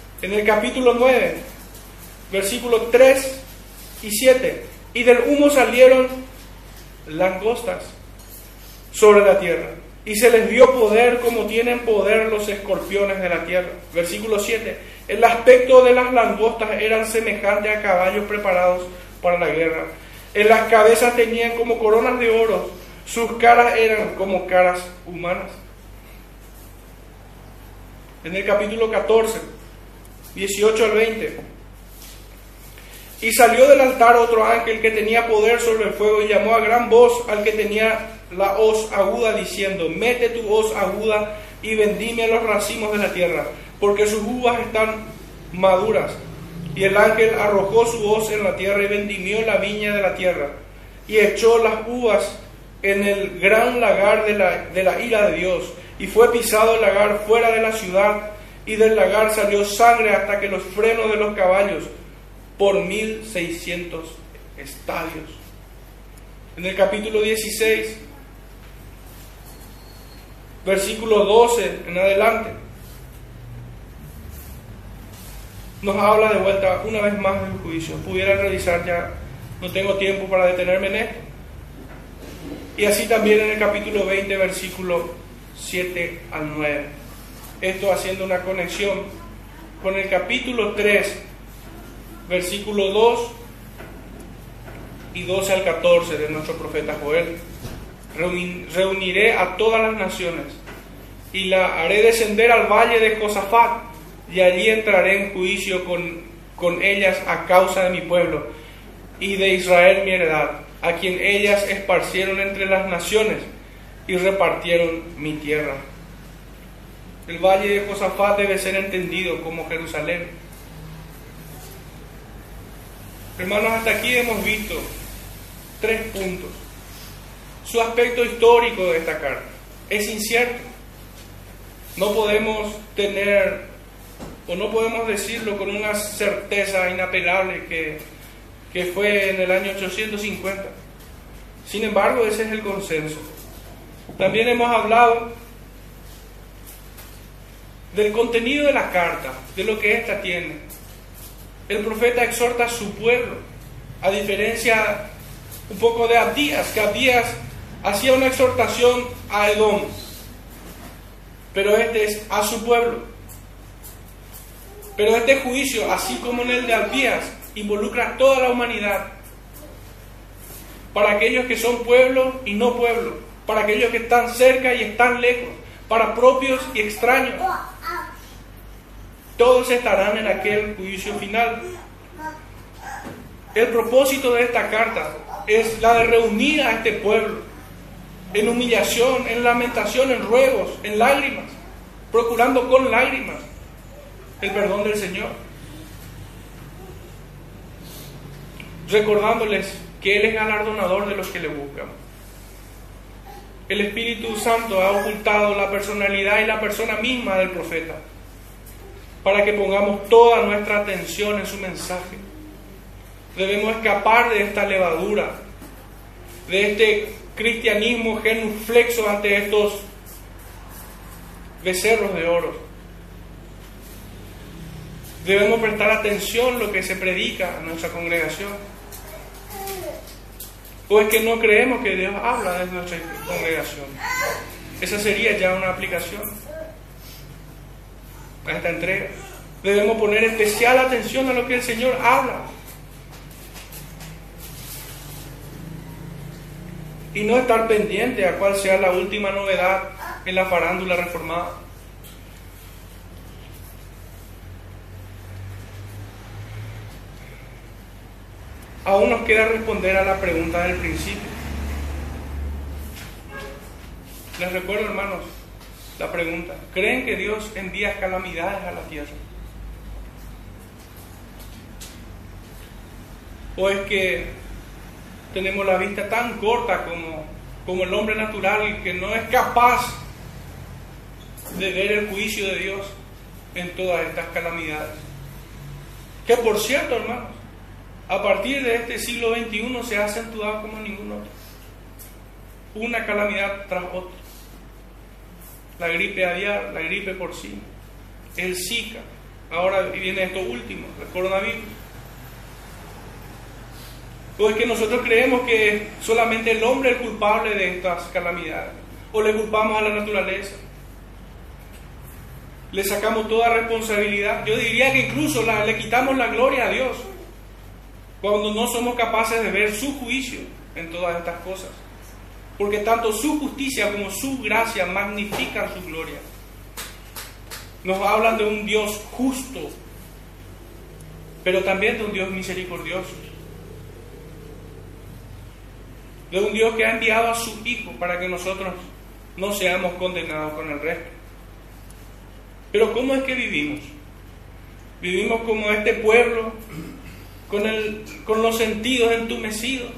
En el capítulo 9, versículos 3 y 7, y del humo salieron langostas sobre la tierra, y se les dio poder como tienen poder los escorpiones de la tierra. Versículo 7, el aspecto de las langostas eran semejante a caballos preparados para la guerra. En las cabezas tenían como coronas de oro, sus caras eran como caras humanas. En el capítulo 14, 18 al 20. Y salió del altar otro ángel que tenía poder sobre el fuego y llamó a gran voz al que tenía la hoz aguda diciendo, mete tu hoz aguda y vendime los racimos de la tierra, porque sus uvas están maduras. Y el ángel arrojó su hoz en la tierra y vendimió la viña de la tierra, y echó las uvas en el gran lagar de la, de la ira de Dios, y fue pisado el lagar fuera de la ciudad, y del lagar salió sangre hasta que los frenos de los caballos, por mil seiscientos estadios. En el capítulo 16, versículo 12 en adelante, nos habla de vuelta una vez más del juicio. Pudiera revisar ya, no tengo tiempo para detenerme en esto. Y así también en el capítulo 20, versículo 7 al 9. Esto haciendo una conexión con el capítulo 3, versículo 2 y 12 al 14 de nuestro profeta Joel. Reuniré a todas las naciones y la haré descender al valle de Josafat y allí entraré en juicio con, con ellas a causa de mi pueblo y de Israel mi heredad, a quien ellas esparcieron entre las naciones y repartieron mi tierra. El valle de Josafat debe ser entendido como Jerusalén. Hermanos, hasta aquí hemos visto tres puntos. Su aspecto histórico de esta carta es incierto. No podemos tener, o no podemos decirlo con una certeza inapelable que, que fue en el año 850. Sin embargo, ese es el consenso. También hemos hablado del contenido de la carta, de lo que ésta tiene. El profeta exhorta a su pueblo, a diferencia un poco de Abdías, que Abdías hacía una exhortación a Edom, pero este es a su pueblo. Pero este juicio, así como en el de Abdías, involucra a toda la humanidad, para aquellos que son pueblo y no pueblo, para aquellos que están cerca y están lejos, para propios y extraños. Todos estarán en aquel juicio final. El propósito de esta carta es la de reunir a este pueblo en humillación, en lamentación, en ruegos, en lágrimas, procurando con lágrimas el perdón del Señor. Recordándoles que Él es galardonador de los que le buscan. El Espíritu Santo ha ocultado la personalidad y la persona misma del profeta para que pongamos toda nuestra atención en su mensaje. Debemos escapar de esta levadura, de este cristianismo genuflexo ante estos becerros de oro. Debemos prestar atención a lo que se predica en nuestra congregación. ¿O es que no creemos que Dios habla desde nuestra congregación? Esa sería ya una aplicación a esta entrega. Debemos poner especial atención a lo que el Señor habla. Y no estar pendiente a cuál sea la última novedad en la farándula reformada. Aún nos queda responder a la pregunta del principio. Les recuerdo, hermanos, la pregunta. ¿Creen que Dios envía calamidades a la tierra? ¿O es que tenemos la vista tan corta como, como el hombre natural que no es capaz de ver el juicio de Dios en todas estas calamidades. Que por cierto, hermanos, a partir de este siglo XXI se ha acentuado como ningún otro. Una calamidad tras otra. La gripe aviar, la gripe porcina, el Zika, ahora viene esto último, el coronavirus. Pues que nosotros creemos que solamente el hombre es culpable de estas calamidades, o le culpamos a la naturaleza. Le sacamos toda responsabilidad. Yo diría que incluso le quitamos la gloria a Dios cuando no somos capaces de ver su juicio en todas estas cosas. Porque tanto su justicia como su gracia magnifican su gloria. Nos hablan de un Dios justo, pero también de un Dios misericordioso. De un Dios que ha enviado a su Hijo para que nosotros no seamos condenados con el resto. Pero ¿cómo es que vivimos? Vivimos como este pueblo, con, con los sentidos entumecidos,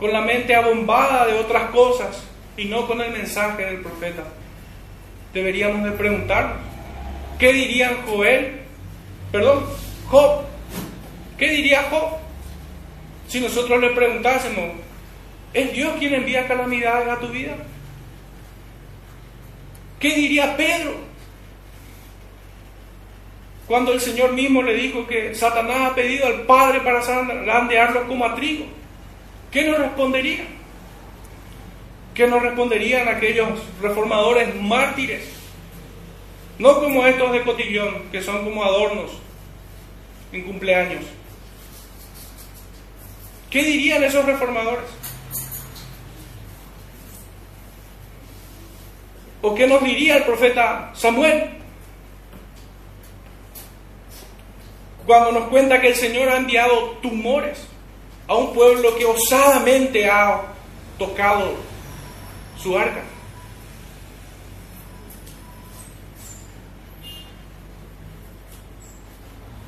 con la mente abombada de otras cosas y no con el mensaje del profeta. Deberíamos de preguntarnos, ¿qué dirían Joel? Perdón, Job. ¿Qué diría Job? Si nosotros le preguntásemos, ¿es Dios quien envía calamidades a tu vida? ¿Qué diría Pedro? Cuando el Señor mismo le dijo que Satanás ha pedido al Padre para zarandearlo como a trigo. ¿Qué nos respondería? ¿Qué nos responderían aquellos reformadores mártires? No como estos de cotillón, que son como adornos en cumpleaños. ¿Qué dirían esos reformadores? ¿O qué nos diría el profeta Samuel? Cuando nos cuenta que el Señor ha enviado tumores a un pueblo que osadamente ha tocado su arca.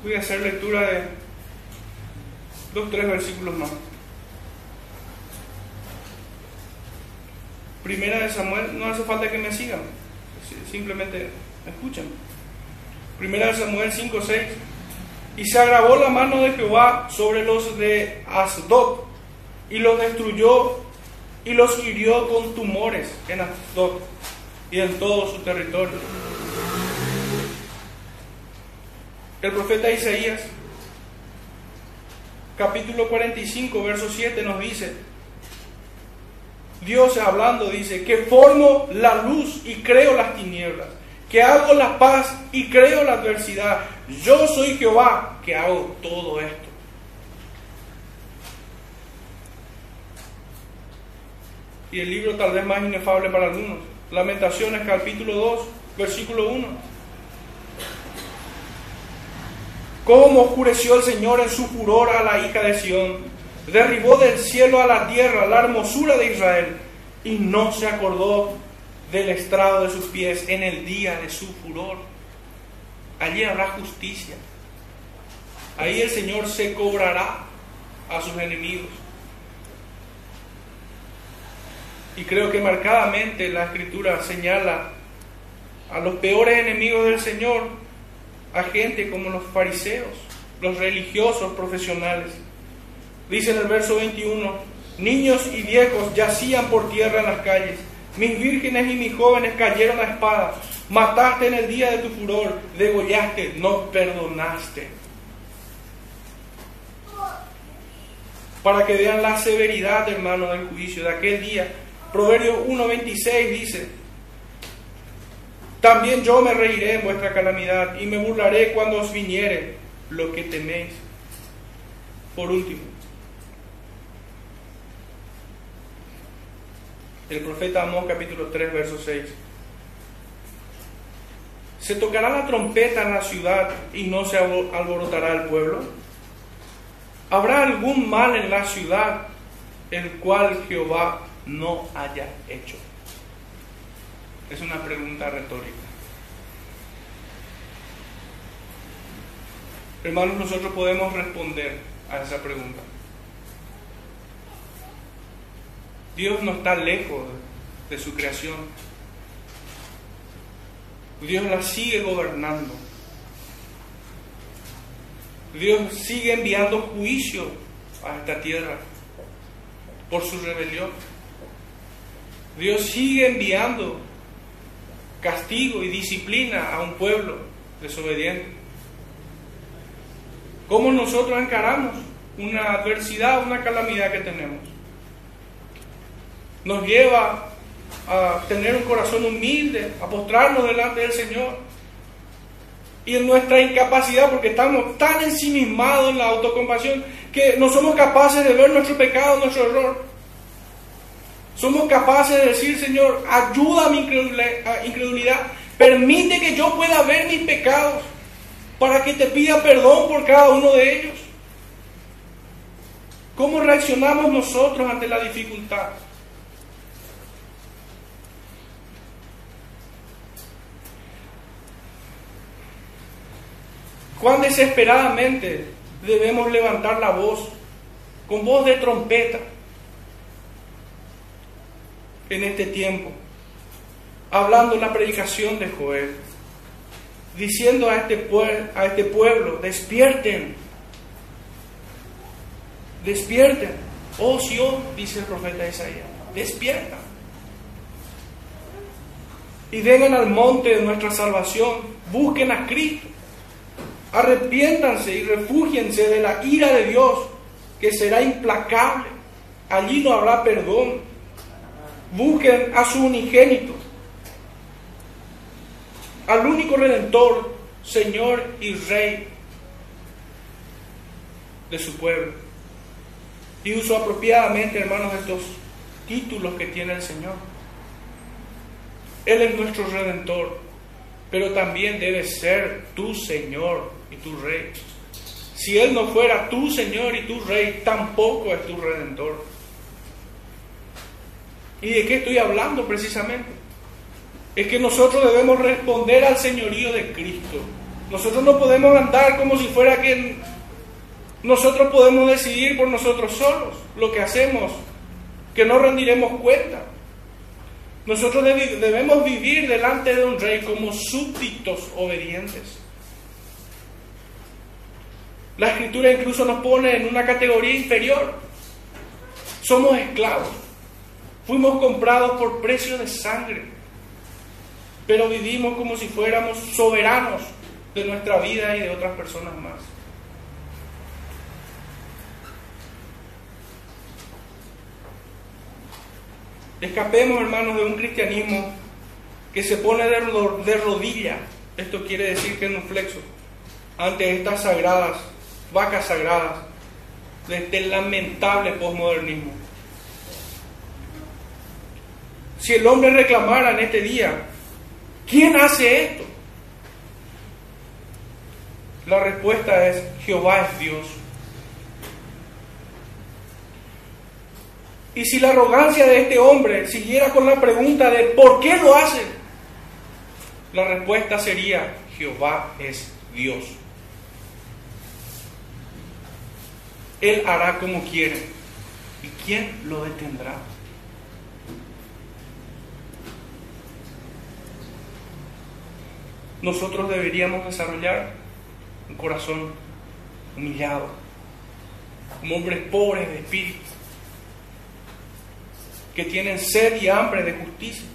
Voy a hacer lectura de dos, tres versículos más. Primera de Samuel, no hace falta que me sigan, simplemente escuchen. Primera de Samuel 5, 6. Y se agravó la mano de Jehová sobre los de Asdod y los destruyó y los hirió con tumores en Asdod y en todo su territorio. El profeta Isaías, capítulo 45, verso 7 nos dice, Dios hablando dice, que formo la luz y creo las tinieblas, que hago la paz y creo la adversidad. Yo soy Jehová que hago todo esto. Y el libro tal vez más inefable para algunos, Lamentaciones capítulo 2, versículo 1. Cómo oscureció el Señor en su furor a la hija de Sión. Derribó del cielo a la tierra la hermosura de Israel y no se acordó del estrado de sus pies en el día de su furor. Allí habrá justicia. Ahí el Señor se cobrará a sus enemigos. Y creo que marcadamente la escritura señala a los peores enemigos del Señor, a gente como los fariseos, los religiosos profesionales. Dice en el verso 21, niños y viejos yacían por tierra en las calles, mis vírgenes y mis jóvenes cayeron a espada, mataste en el día de tu furor, degollaste, no perdonaste. Para que vean la severidad, hermano, del juicio de aquel día. Proverbios 1.26 dice, también yo me reiré en vuestra calamidad y me burlaré cuando os viniere lo que teméis. Por último, el profeta Amós capítulo 3, verso 6. ¿Se tocará la trompeta en la ciudad y no se alborotará el pueblo? ¿Habrá algún mal en la ciudad el cual Jehová no haya hecho? Es una pregunta retórica. Hermanos, nosotros podemos responder a esa pregunta. Dios no está lejos de su creación. Dios la sigue gobernando. Dios sigue enviando juicio a esta tierra por su rebelión. Dios sigue enviando castigo y disciplina a un pueblo desobediente. ¿Cómo nosotros encaramos una adversidad, una calamidad que tenemos? Nos lleva a tener un corazón humilde, a postrarnos delante del Señor. Y en nuestra incapacidad, porque estamos tan ensimismados en la autocompasión, que no somos capaces de ver nuestro pecado, nuestro error. Somos capaces de decir, Señor, ayuda a mi incredulidad, permite que yo pueda ver mis pecados para que te pida perdón por cada uno de ellos. ¿Cómo reaccionamos nosotros ante la dificultad? Cuán desesperadamente debemos levantar la voz con voz de trompeta en este tiempo, hablando la predicación de Joel, diciendo a este, a este pueblo, despierten, despierten, oh Sion, dice el profeta Isaías, despierta. Y vengan al monte de nuestra salvación, busquen a Cristo Arrepiéntanse y refúgiense de la ira de Dios, que será implacable. Allí no habrá perdón. Busquen a su unigénito, al único redentor, Señor y Rey de su pueblo. Y uso apropiadamente, hermanos, estos títulos que tiene el Señor. Él es nuestro redentor, pero también debe ser tu Señor y tu Rey. Si Él no fuera tu Señor y tu Rey, tampoco es tu Redentor. ¿Y de qué estoy hablando precisamente? Es que nosotros debemos responder al señorío de Cristo. Nosotros no podemos andar como si fuera que nosotros podemos decidir por nosotros solos lo que hacemos, que no rendiremos cuenta. Nosotros debemos vivir delante de un rey como súbditos obedientes. La escritura incluso nos pone en una categoría inferior. Somos esclavos. Fuimos comprados por precio de sangre. Pero vivimos como si fuéramos soberanos de nuestra vida y de otras personas más. Escapemos, hermanos, de un cristianismo que se pone de rodilla. Esto quiere decir que es un flexo ante estas sagradas vacas sagradas de este lamentable posmodernismo. Si el hombre reclamara en este día, ¿quién hace esto? La respuesta es, Jehová es Dios. Y si la arrogancia de este hombre siguiera con la pregunta de ¿por qué lo hace? La respuesta sería, Jehová es Dios. Él hará como quiere. ¿Y quién lo detendrá? Nosotros deberíamos desarrollar un corazón humillado, como hombres pobres de espíritu, que tienen sed y hambre de justicia.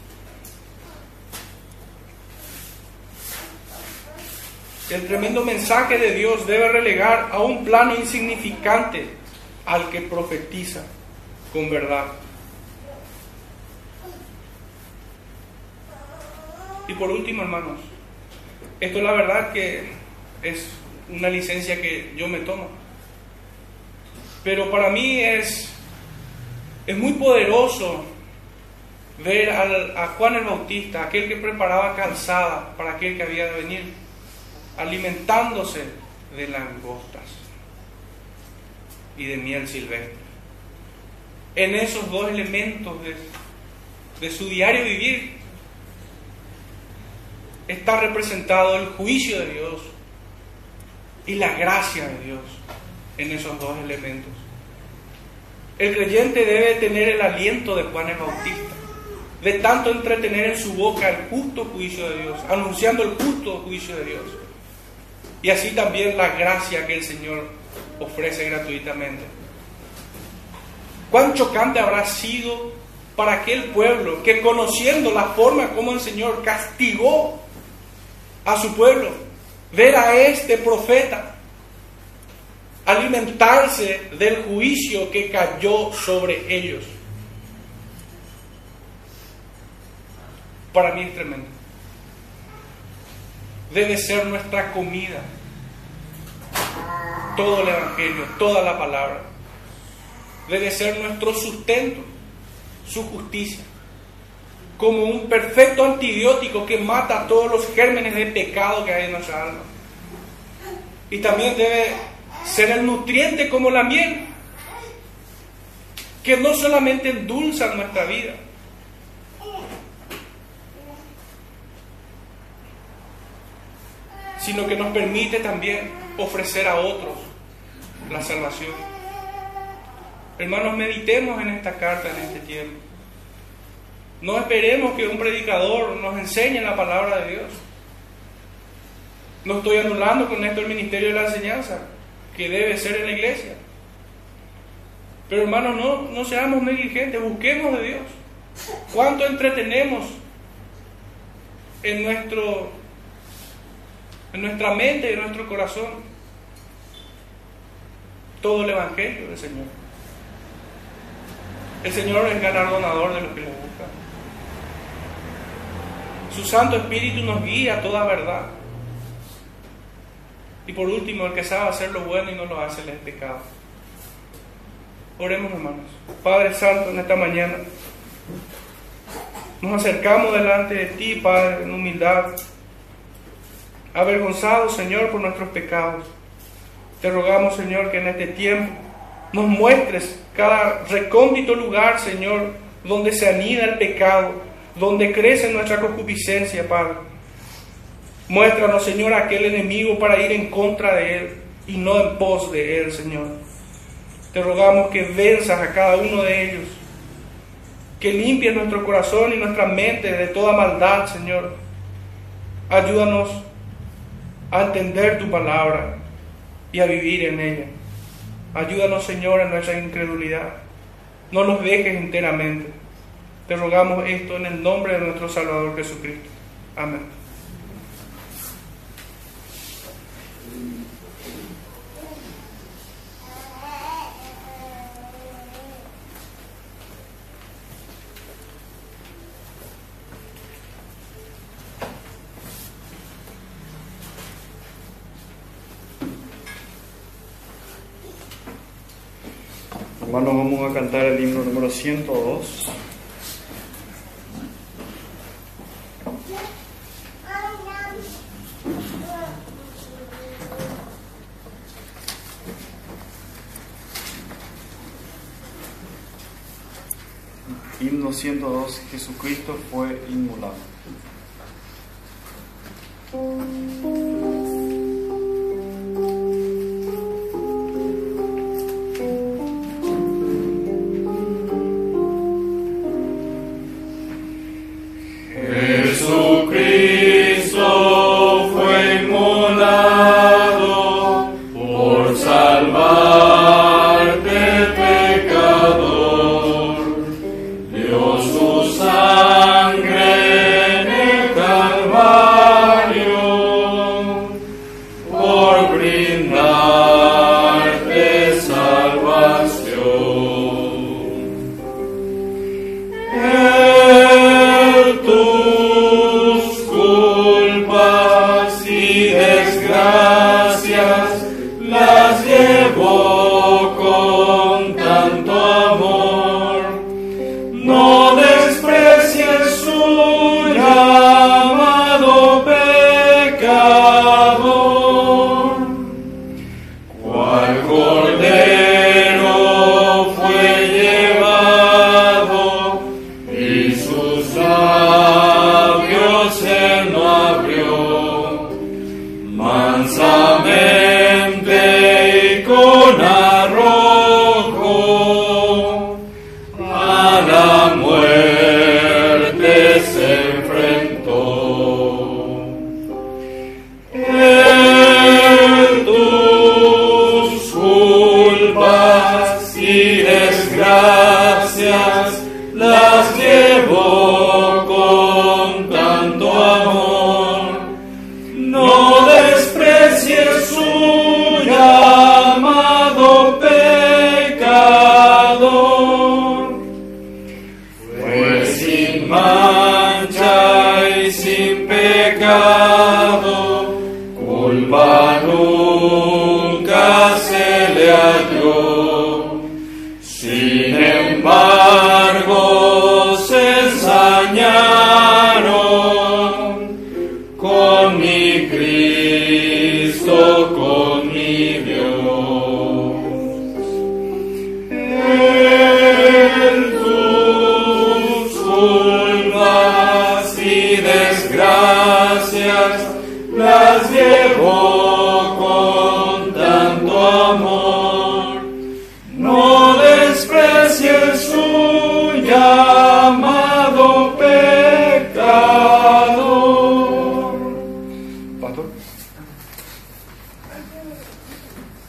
El tremendo mensaje de Dios debe relegar a un plano insignificante al que profetiza con verdad. Y por último, hermanos, esto es la verdad que es una licencia que yo me tomo. Pero para mí es, es muy poderoso ver a Juan el Bautista, aquel que preparaba calzada para aquel que había de venir alimentándose de langostas y de miel silvestre. En esos dos elementos de, su diario vivir está representado el juicio de Dios y la gracia de Dios en esos dos elementos. El creyente debe tener el aliento de Juan el Bautista, de tanto entretener en su boca el justo juicio de Dios, anunciando el justo juicio de Dios. Y así también la gracia que el Señor ofrece gratuitamente. Cuán chocante habrá sido para aquel pueblo que conociendo la forma como el Señor castigó a su pueblo, ver a este profeta alimentarse del juicio que cayó sobre ellos. Para mí es tremendo. Debe ser nuestra comida. Todo el Evangelio, toda la palabra. Debe ser nuestro sustento, su justicia. Como un perfecto antibiótico que mata todos los gérmenes de pecado que hay en nuestra alma. Y también debe ser el nutriente como la miel, que no solamente endulza nuestra vida, sino que nos permite también ofrecer a otros la salvación. Hermanos, meditemos en esta carta en este tiempo. No esperemos que un predicador nos enseñe la palabra de Dios. No estoy anulando con esto el ministerio de la enseñanza, que debe ser en la iglesia. Pero hermanos, no, no seamos negligentes, busquemos de Dios. ¿Cuánto entretenemos en nuestro en nuestra mente y en nuestro corazón todo el Evangelio del Señor. El Señor es galardonador de los que lo buscan. Su Santo Espíritu nos guía a toda verdad. Y por último, el que sabe hacer lo bueno y no lo hace, le es pecado. Oremos, hermanos. Padre Santo, en esta mañana nos acercamos delante de ti, Padre, en humildad avergonzados, Señor, por nuestros pecados. Te rogamos, Señor, que en este tiempo nos muestres cada recóndito lugar, Señor, donde se anida el pecado, donde crece nuestra concupiscencia, Padre. Muéstranos, Señor, aquel enemigo para ir en contra de él y no en pos de él, Señor. Te rogamos que venzas a cada uno de ellos, que limpies nuestro corazón y nuestra mente de toda maldad, Señor. Ayúdanos a entender tu palabra y a vivir en ella. Ayúdanos, Señor, en nuestra incredulidad. No nos dejes enteramente. Te rogamos esto en el nombre de nuestro Salvador Jesucristo. Amén. Hermanos, a cantar el himno número 102. Himno 102, Jesucristo fue inmolado.